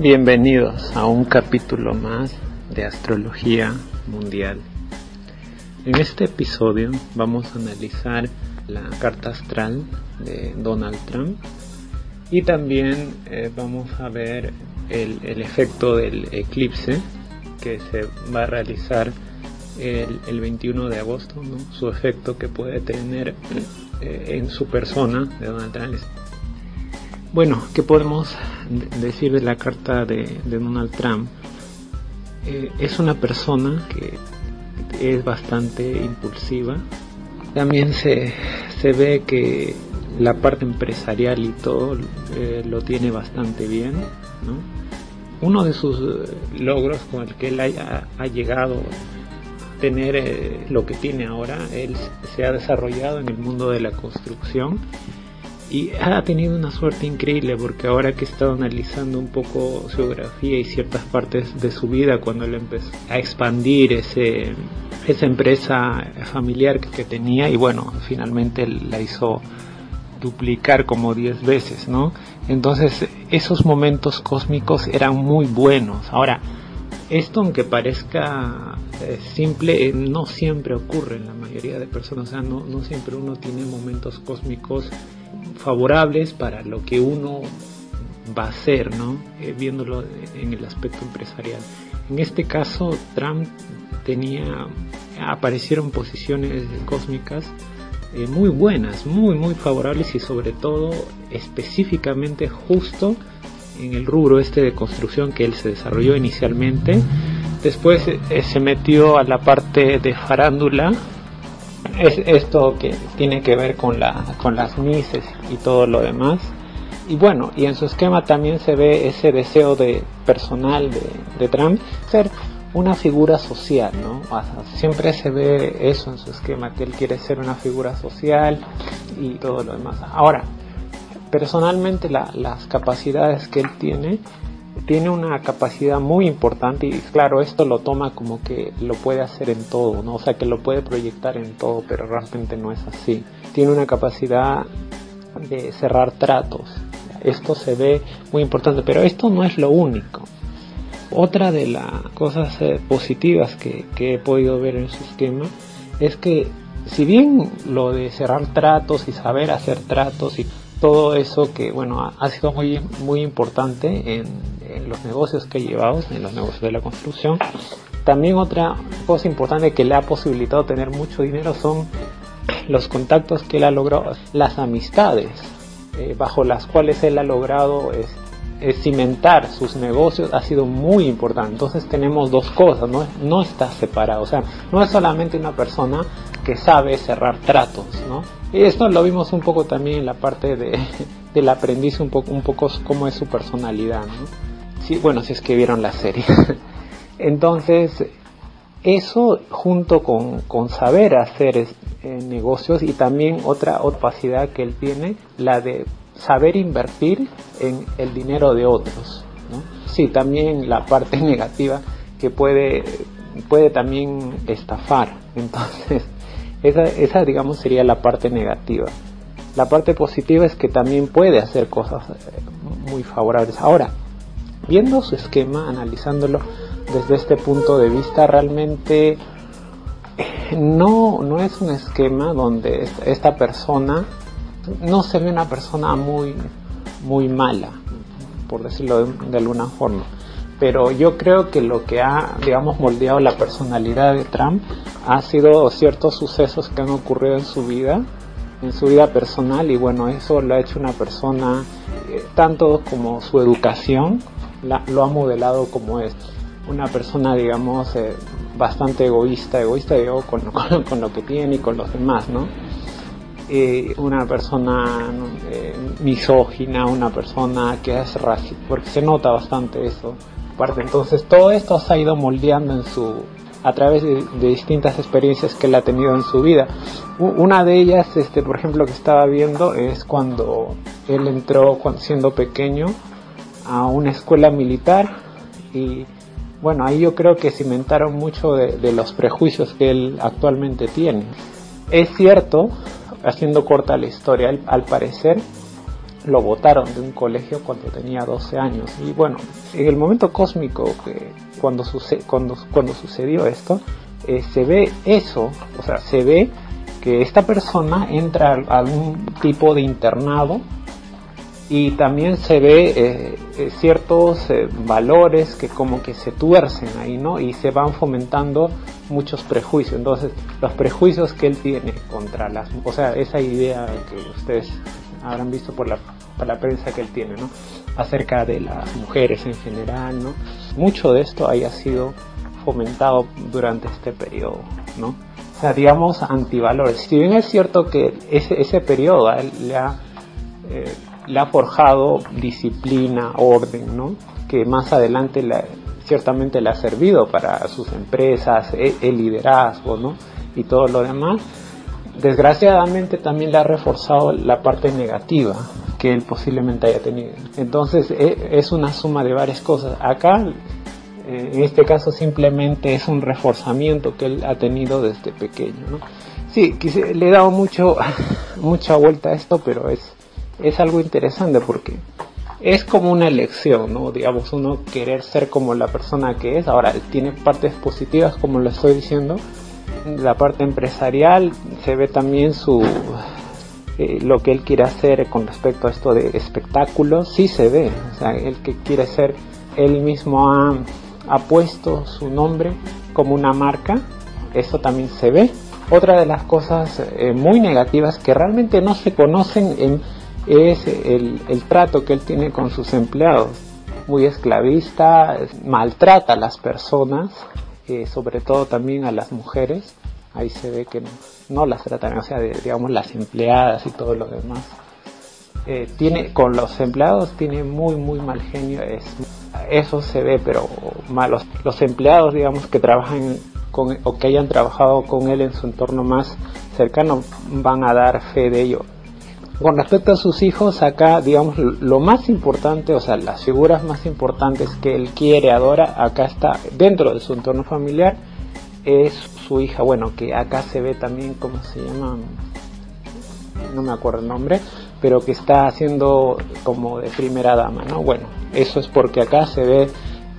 Bienvenidos a un capítulo más de Astrología Mundial. En este episodio vamos a analizar la carta astral de Donald Trump y también eh, vamos a ver el, efecto del eclipse que se va a realizar el, 21 de agosto, su efecto que puede tener eh, en su persona de Donald Trump bueno, ¿qué podemos decir de la carta de, Donald Trump? Eh, es una persona que es bastante impulsiva. También se, ve que la parte empresarial y todo eh, lo tiene bastante bien. Uno de sus eh, logros con el que él ha, llegado a tener lo que tiene ahora, él se ha desarrollado en el mundo de la construcción y ha tenido una suerte increíble porque ahora que he estado analizando un poco su biografía y ciertas partes de su vida cuando él empezó a expandir ese, esa empresa familiar que, tenía y bueno, finalmente la hizo duplicar como 10 veces, ¿no? Entonces esos momentos cósmicos eran muy buenos. Ahora, esto aunque parezca eh, simple, eh, no siempre ocurre en la mayoría de personas, o sea, no, no siempre uno tiene momentos cósmicos favorables para lo que uno va a hacer, ¿no? Eh, viéndolo en el aspecto empresarial. En este caso, Trump tenía, aparecieron posiciones cósmicas eh, muy buenas, muy, muy favorables y sobre todo específicamente justo en el rubro este de construcción que él se desarrolló inicialmente. Después eh, se metió a la parte de farándula, es esto que tiene que ver con, la, con las mises y todo lo demás. Y bueno, y en su esquema también se ve ese deseo de personal de, de Trump ser una figura social, ¿no? siempre se ve eso en su esquema, que él quiere ser una figura social y todo lo demás. Ahora, personalmente las capacidades que él tiene tiene una capacidad muy importante y claro, esto lo toma como que lo puede hacer en todo, ¿no? O sea, que lo puede proyectar en todo, pero realmente no es así. Tiene una capacidad de cerrar tratos. Esto se ve muy importante, pero esto no es lo único. Otra de las cosas eh, positivas que, que he podido ver en su esquema es que si bien lo de cerrar tratos y saber hacer tratos y todo eso que bueno ha sido muy muy importante en, los negocios que he llevado en los negocios de la construcción. También otra cosa importante que le ha posibilitado tener mucho dinero son los contactos que él ha logrado las amistades eh, bajo las cuales él ha logrado es, cimentar sus negocios ha sido muy importante. Entonces tenemos dos cosas no, no está separado o sea no es solamente una persona que sabe cerrar tratos no esto lo vimos un poco también en la parte de, del aprendiz, un poco, un poco cómo es su personalidad. ¿no? bueno, si es que vieron la serie. Entonces, eso junto con, con saber hacer eh, negocios y también otra capacidad que él tiene, la de saber invertir en el dinero de otros. Sí, también la parte negativa que puede, puede también estafar. Entonces, esa, digamos, sería la parte negativa. La parte positiva es que también puede hacer cosas eh, muy favorables. Ahora, viendo su esquema, analizándolo desde este punto de vista, realmente eh, no, no es un esquema donde esta persona no se ve una persona muy, muy mala, por decirlo de alguna forma pero yo creo que lo que ha, digamos, moldeado la personalidad de Trump ha sido ciertos sucesos que han ocurrido en su vida, en su vida personal, y bueno, eso lo ha hecho una persona, eh, tanto como su educación, lo ha modelado como es una persona, digamos, eh, bastante egoísta, egoísta digo, con, con, lo que tiene y con los demás, ¿no? Eh, una persona misógina, una persona que es racista, porque se nota bastante eso, entonces todo esto se ha ido moldeando en su, a través de, distintas experiencias que él ha tenido en su vida. Una de ellas, este, por ejemplo, que estaba viendo es cuando él entró siendo pequeño a una escuela militar y bueno, ahí yo creo que cimentaron mucho de, los prejuicios que él actualmente tiene. Es cierto, haciendo corta la historia, al parecer, lo votaron de un colegio cuando tenía 12 años. Y bueno, en el momento cósmico que cuando, cuando, cuando sucedió esto, eh, se ve eso, o sea, se ve que esta persona entra a algún tipo de internado y también se ve eh, eh, ciertos valores que como que se tuercen ahí, ¿no? Y se van fomentando muchos prejuicios. Entonces, los prejuicios que él tiene contra las, o sea, esa idea que ustedes habrán visto por la, por la prensa que él tiene, ¿no? Acerca de las mujeres en general, ¿no? Mucho de esto haya sido fomentado durante este periodo, ¿no? O sea, digamos, antivalores. Si bien es cierto que ese, ese periodo le, ha, eh, le ha forjado disciplina, orden, ¿no? Que más adelante le, ciertamente le ha servido para sus empresas, el, el liderazgo, ¿no? Y todo lo demás desgraciadamente también le ha reforzado la parte negativa que él posiblemente haya tenido. Entonces e, es una suma de varias cosas. Acá, eh, en este caso, simplemente es un reforzamiento que él ha tenido desde pequeño. ¿no? Sí, le he dado mucho, mucha vuelta a esto, pero es, es algo interesante porque es como una elección, ¿no? Digamos, uno querer ser como la persona que es. Ahora, tiene partes positivas, como lo estoy diciendo, la parte empresarial se ve también su eh, lo que él quiere hacer con respecto a esto de espectáculos sí se ve el que quiere ser él mismo ha, puesto su nombre como una marca eso también se ve. Otra de las cosas eh, muy negativas que realmente no se conocen en, es el trato que él tiene con sus empleados. Muy esclavista maltrata a las personas sobre todo también a las mujeres, ahí se ve que no, las tratan, o sea, digamos las empleadas y todo lo demás. Eh, tiene con los empleados tiene muy muy mal genio es, eso se ve pero malos los empleados digamos que trabajan con, o que hayan trabajado con él en su entorno más cercano van a dar fe de ello con respecto a sus hijos, acá, digamos, lo más importante, o sea, las figuras más importantes que él quiere, adora, acá está dentro de su entorno familiar, es su hija, bueno, que acá se ve también, ¿cómo se llama? No me acuerdo el nombre, pero que está haciendo como de primera dama, ¿no? Bueno, eso es porque acá se ve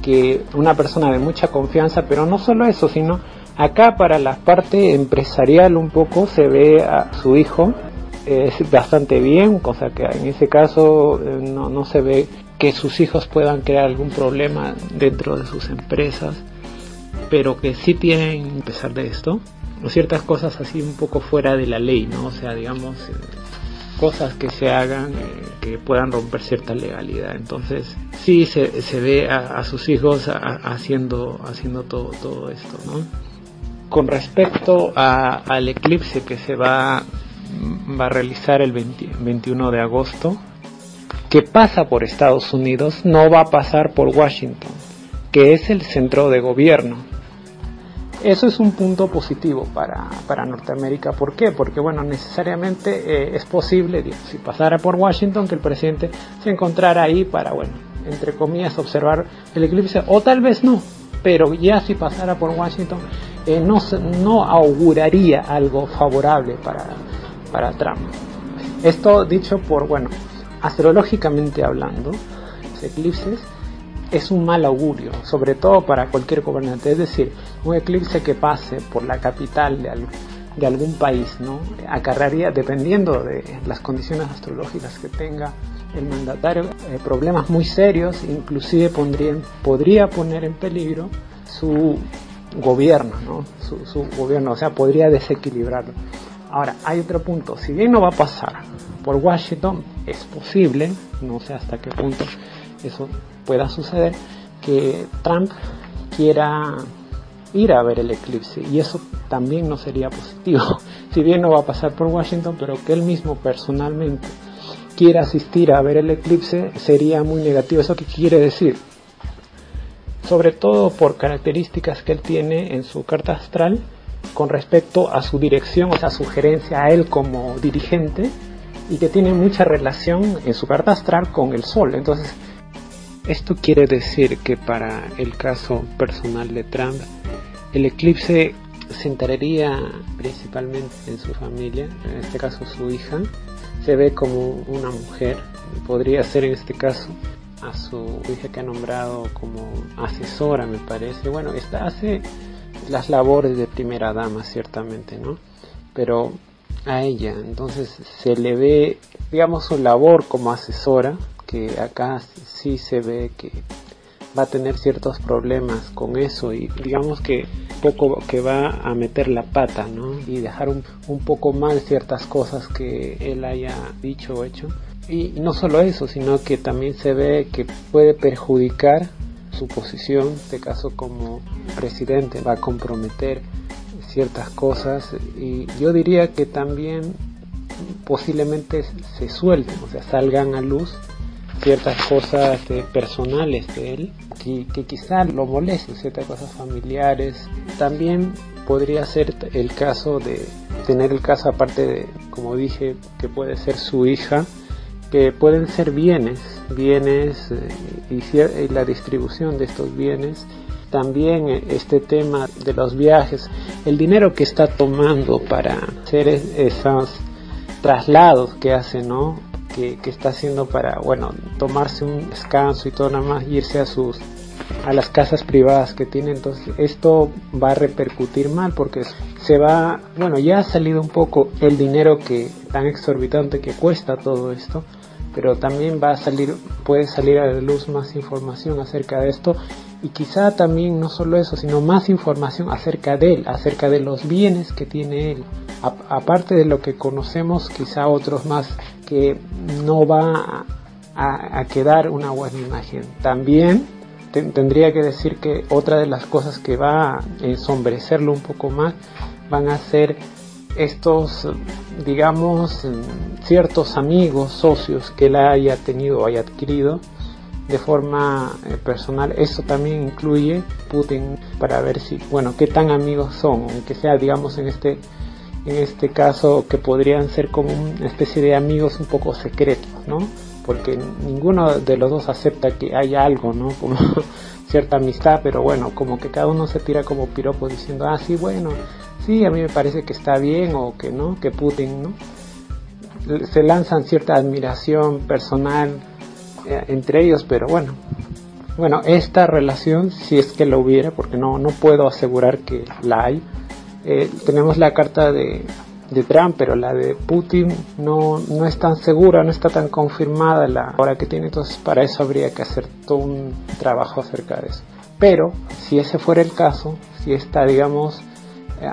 que una persona de mucha confianza, pero no solo eso, sino acá para la parte empresarial un poco se ve a su hijo es bastante bien, cosa que en ese caso eh, no, no se ve que sus hijos puedan crear algún problema dentro de sus empresas, pero que sí tienen, a pesar de esto, ciertas cosas así un poco fuera de la ley, ¿no? O sea, digamos, eh, cosas que se hagan eh, que puedan romper cierta legalidad. Entonces, sí se, se ve a, sus hijos haciendo, haciendo todo, todo esto, ¿no? Con respecto a, al eclipse que se va va a realizar el 21 de agosto, que pasa por Estados Unidos, no va a pasar por Washington, que es el centro de gobierno. Eso es un punto positivo para, para Norteamérica. ¿Por qué? Porque, bueno, necesariamente eh, es posible, si pasara por Washington, que el presidente se encontrara ahí para, bueno, entre comillas, observar el eclipse, o tal vez no, pero ya si pasara por Washington, eh, no, no auguraría algo favorable para, para Trump. Esto dicho por, bueno, astrológicamente hablando, los eclipses es un mal augurio, sobre todo para cualquier gobernante. Es decir, un eclipse que pase por la capital de, algún país, ¿no? Acarraría, dependiendo de las condiciones astrológicas que tenga el mandatario, eh, problemas muy serios, inclusive podría poner en peligro su gobierno, ¿no? Su, su gobierno, o sea, podría desequilibrarlo. Ahora, hay otro punto. Si bien no va a pasar por Washington, es posible, no sé hasta qué punto eso pueda suceder, que Trump quiera ir a ver el eclipse y eso también no sería positivo. Si bien no va a pasar por Washington, pero que él mismo personalmente quiera asistir a ver el eclipse sería muy negativo. ¿Eso qué quiere decir? Sobre todo por características que él tiene en su carta astral, con respecto a su dirección, o sea, sugerencia a él como dirigente y que tiene mucha relación en su carta astral con el Sol. Entonces, esto quiere decir que para el caso personal de Trump, el eclipse se enteraría principalmente en su familia, en este caso su hija, se ve como una mujer, podría ser en este caso a su hija que ha nombrado como asesora, me parece. Bueno, esta hace las labores de primera dama, ciertamente, ¿no? Pero a ella, entonces se le ve, digamos, su labor como asesora, que acá sí se ve que va a tener ciertos problemas con eso y digamos que poco que va a meter la pata, ¿no? Y dejar un, un poco mal ciertas cosas que él haya dicho o hecho. Y, no solo eso, sino que también se ve que puede perjudicar su posición, de este caso como presidente, va a comprometer ciertas cosas y yo diría que también posiblemente se suelten, o sea, salgan a luz ciertas cosas personales de él que, que quizá lo molesten, ciertas cosas familiares. También podría ser el caso de tener el caso aparte de, como dije, que puede ser su hija, que pueden ser bienes, bienes eh, y, la distribución de estos bienes. También eh, este tema de los viajes, el dinero que está tomando para hacer esos traslados que hace, ¿no? que, está haciendo para, bueno, tomarse un descanso y todo nada más, irse a sus a las casas privadas que tiene entonces esto va a repercutir mal porque se va bueno ya ha salido un poco el dinero que tan exorbitante que cuesta todo esto pero también va a salir puede salir a la luz más información acerca de esto y quizá también no solo eso sino más información acerca de él acerca de los bienes que tiene él aparte de lo que conocemos quizá otros más que no va a, quedar una buena imagen. También tendría que decir que otra de las cosas que va a ensombrecerlo un poco más van a ser estos, digamos, ciertos amigos, socios que él haya tenido o haya adquirido de forma eh, personal. Eso también incluye Putin para ver si, bueno, qué tan amigos son, aunque sea, digamos, en este en este caso que podrían ser como una especie de amigos un poco secretos, ¿no? Porque ninguno de los dos acepta que haya algo, ¿no? Como cierta amistad, pero bueno, como que cada uno se tira como piropo diciendo, ah, sí, bueno, sí, a mí me parece que está bien o que no, que Putin, ¿no? Se lanzan cierta admiración personal eh, entre ellos, pero bueno, bueno, esta relación, si es que la hubiera, porque no, no puedo asegurar que la hay, eh, tenemos la carta de, de, Trump, pero la de Putin no, no es tan segura, no está tan confirmada la hora que tiene, entonces para eso habría que hacer todo un trabajo acerca de eso. Pero si ese fuera el caso, si esta, digamos,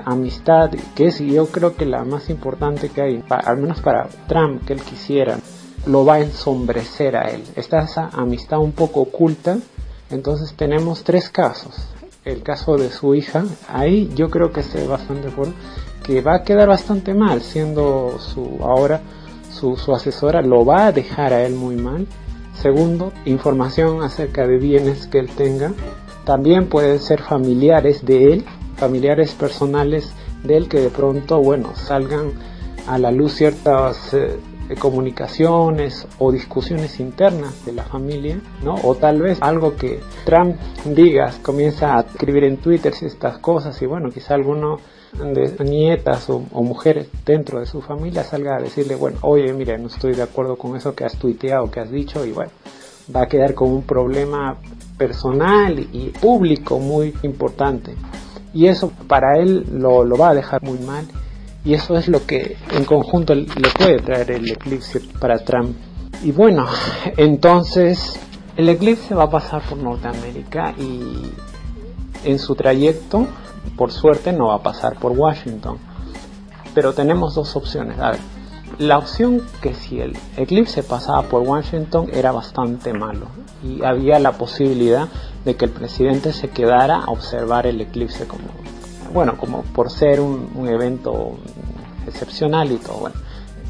amistad, que es yo creo que la más importante que hay, al menos para Trump, que él quisiera, lo va a ensombrecer a él. Está esa amistad un poco oculta, entonces tenemos tres casos el caso de su hija, ahí yo creo que estoy bastante acuerdo, que va a quedar bastante mal siendo su ahora su asesora, lo va a dejar a él muy mal. Segundo, información acerca de bienes que él tenga. También pueden ser familiares de él, familiares personales de él que de pronto, bueno, salgan a la luz ciertas eh, comunicaciones o discusiones internas de la familia, ¿no? O tal vez algo que Trump diga, comienza a escribir en Twitter estas cosas y bueno, quizá alguno de nietas o, mujeres dentro de su familia salga a decirle, bueno, oye, mira, no estoy de acuerdo con eso que has tuiteado, que has dicho y bueno, va a quedar con un problema personal y público muy importante. Y eso para él lo, va a dejar muy mal y eso es lo que en conjunto le puede traer el eclipse para Trump. Y bueno, entonces el eclipse va a pasar por Norteamérica y en su trayecto, por suerte, no va a pasar por Washington. Pero tenemos dos opciones. A ver, la opción que si el eclipse pasaba por Washington era bastante malo y había la posibilidad de que el presidente se quedara a observar el eclipse como bueno, como por ser un, evento excepcional y todo, bueno,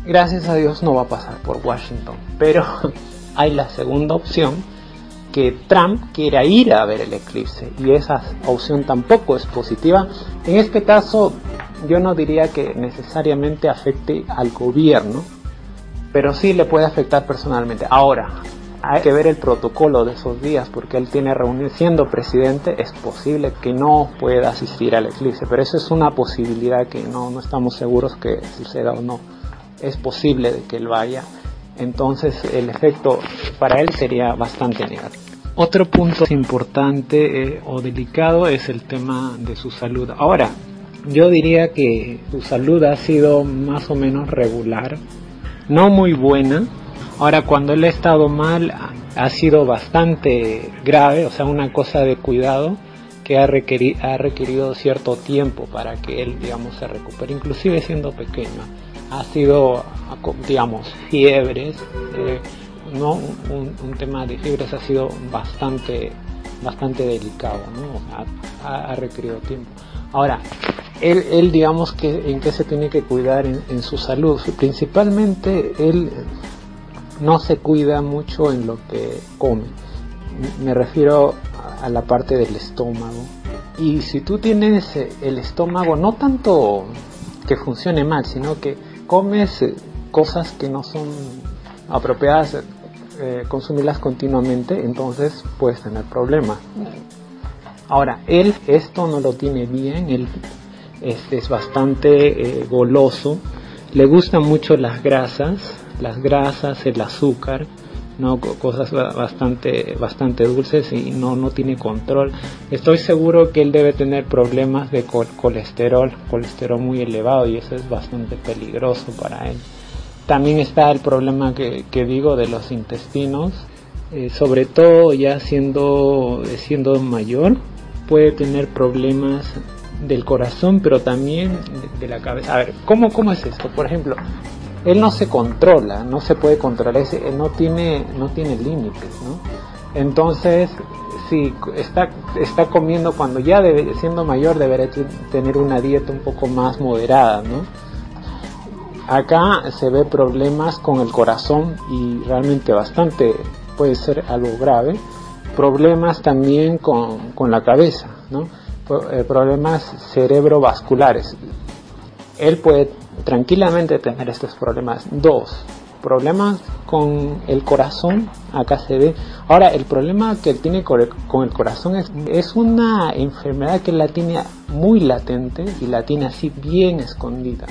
gracias a Dios no va a pasar por Washington, pero hay la segunda opción que Trump quiera ir a ver el eclipse y esa opción tampoco es positiva. En este caso yo no diría que necesariamente afecte al gobierno, pero sí le puede afectar personalmente. Ahora, hay que ver el protocolo de esos días porque él tiene reunión siendo presidente es posible que no pueda asistir al eclipse pero eso es una posibilidad que no, no estamos seguros que suceda o no es posible de que él vaya. Entonces el efecto para él sería bastante negativo. Otro punto importante eh, o delicado es el tema de su salud. Ahora, yo diría que su salud ha sido más o menos regular, no muy buena. Ahora, cuando él ha estado mal, ha sido bastante grave, o sea, una cosa de cuidado que ha, ha requerido cierto tiempo para que él, digamos, se recupere, inclusive siendo pequeño. Ha sido, digamos, fiebres, eh, no un, tema de fiebres ha sido bastante, bastante delicado, ¿no? ha, requerido tiempo. Ahora, él, él, digamos que en qué se tiene que cuidar en, su salud, principalmente él no se cuida mucho en lo que come. Me refiero a la parte del estómago. Y si tú tienes el estómago, no tanto que funcione mal, sino que comes cosas que no son apropiadas, eh, consumirlas continuamente, entonces puedes tener problemas. Ahora, él esto no lo tiene bien, él es, bastante goloso, le gustan mucho las grasas, las grasas, el azúcar, ¿no? cosas bastante, bastante dulces y no, no tiene control. Estoy seguro que él debe tener problemas de colesterol, colesterol muy elevado y eso es bastante peligroso para él. También está el problema que, que digo de los intestinos, eh, sobre todo ya siendo, siendo mayor, puede tener problemas del corazón, pero también de, la cabeza. A ver, ¿cómo, ¿cómo es esto? Por ejemplo, él no se controla, no se puede controlar, no tiene, no tiene límites, ¿no? Entonces, si está, está comiendo cuando ya debe, siendo mayor debería tener una dieta un poco más moderada, ¿no? Acá se ve problemas con el corazón y realmente bastante puede ser algo grave. Problemas también con, con la cabeza, ¿no? Eh, problemas cerebrovasculares. Él puede tranquilamente tener estos problemas. Dos, problemas con el corazón, acá se ve. Ahora, el problema que él tiene con el corazón es, es una enfermedad que la tiene muy latente y la tiene así bien escondida.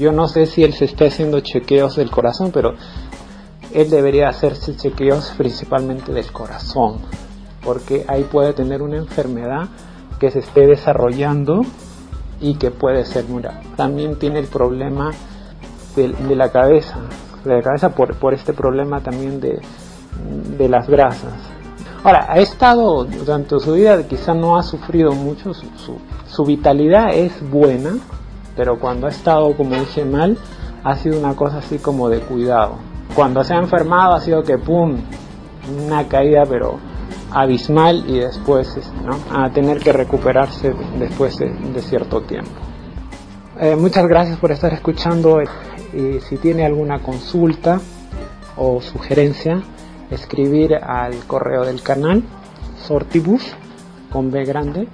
Yo no sé si él se está haciendo chequeos del corazón, pero él debería hacerse chequeos principalmente del corazón, porque ahí puede tener una enfermedad que se esté desarrollando y que puede ser mura. También tiene el problema de, la cabeza, de la cabeza por, este problema también de, de, las grasas. Ahora, ha estado durante su vida, quizá no ha sufrido mucho, su, su, vitalidad es buena, pero cuando ha estado, como dije mal, ha sido una cosa así como de cuidado. Cuando se ha enfermado ha sido que, ¡pum!, una caída, pero abismal y después ¿no? a tener que recuperarse después de, cierto tiempo. Eh, muchas gracias por estar escuchando y si tiene alguna consulta o sugerencia, escribir al correo del canal sortibus con B grande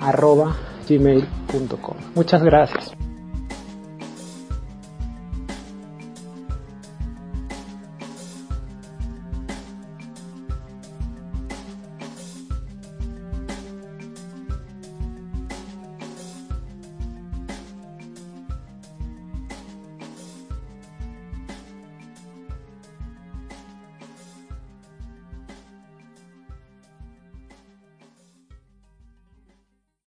arroba gmail.com. Muchas gracias.